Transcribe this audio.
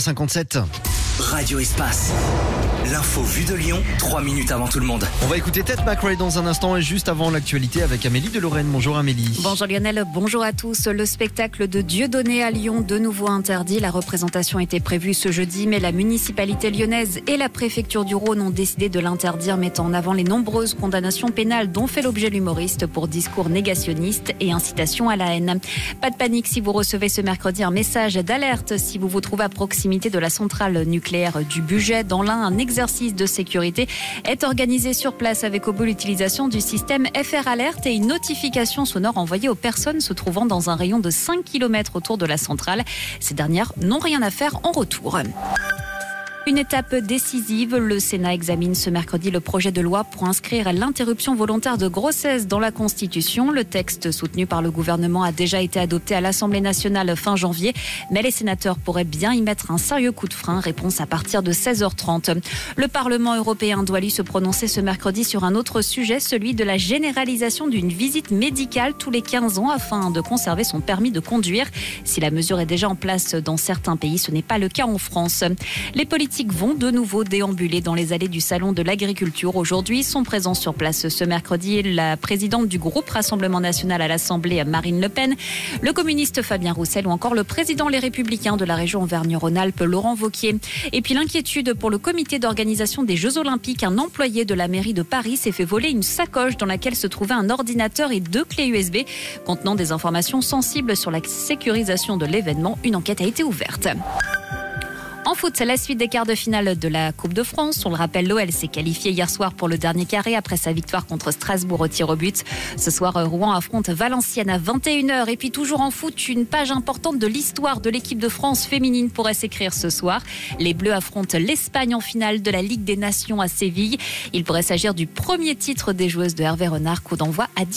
57. Radio Espace. L'info vue de Lyon, 3 minutes avant tout le monde. On va écouter Ted McRae dans un instant et juste avant l'actualité avec Amélie de Lorraine. Bonjour Amélie. Bonjour Lionel, bonjour à tous. Le spectacle de Dieudonné à Lyon, de nouveau interdit. La représentation était prévue ce jeudi, mais la municipalité lyonnaise et la préfecture du Rhône ont décidé de l'interdire, mettant en avant les nombreuses condamnations pénales dont fait l'objet l'humoriste pour discours négationnistes et incitation à la haine. Pas de panique si vous recevez ce mercredi un message d'alerte si vous vous trouvez à proximité de la centrale nucléaire du budget dans l'un un exercice de sécurité est organisé sur place avec au bout l'utilisation du système FR Alert et une notification sonore envoyée aux personnes se trouvant dans un rayon de 5 km autour de la centrale. Ces dernières n'ont rien à faire en retour. Une étape décisive, le Sénat examine ce mercredi le projet de loi pour inscrire l'interruption volontaire de grossesse dans la Constitution. Le texte soutenu par le gouvernement a déjà été adopté à l'Assemblée nationale fin janvier, mais les sénateurs pourraient bien y mettre un sérieux coup de frein. Réponse à partir de 16h30. Le Parlement européen doit lui se prononcer ce mercredi sur un autre sujet, celui de la généralisation d'une visite médicale tous les 15 ans afin de conserver son permis de conduire. Si la mesure est déjà en place dans certains pays, ce n'est pas le cas en France. Les politiques vont de nouveau déambuler dans les allées du Salon de l'Agriculture. Aujourd'hui, sont présents sur place ce mercredi la présidente du groupe Rassemblement National à l'Assemblée, Marine Le Pen, le communiste Fabien Roussel ou encore le président Les Républicains de la région Auvergne-Rhône-Alpes, Laurent Vauquier. Et puis l'inquiétude pour le comité d'organisation des Jeux Olympiques. Un employé de la mairie de Paris s'est fait voler une sacoche dans laquelle se trouvait un ordinateur et deux clés USB contenant des informations sensibles sur la sécurisation de l'événement. Une enquête a été ouverte. En foot, c'est la suite des quarts de finale de la Coupe de France. On le rappelle, l'OL s'est qualifié hier soir pour le dernier carré après sa victoire contre Strasbourg au tir au but. Ce soir, Rouen affronte Valenciennes à 21h. Et puis toujours en foot, une page importante de l'histoire de l'équipe de France féminine pourrait s'écrire ce soir. Les Bleus affrontent l'Espagne en finale de la Ligue des Nations à Séville. Il pourrait s'agir du premier titre des joueuses de Hervé Renard, coup d'envoi à 10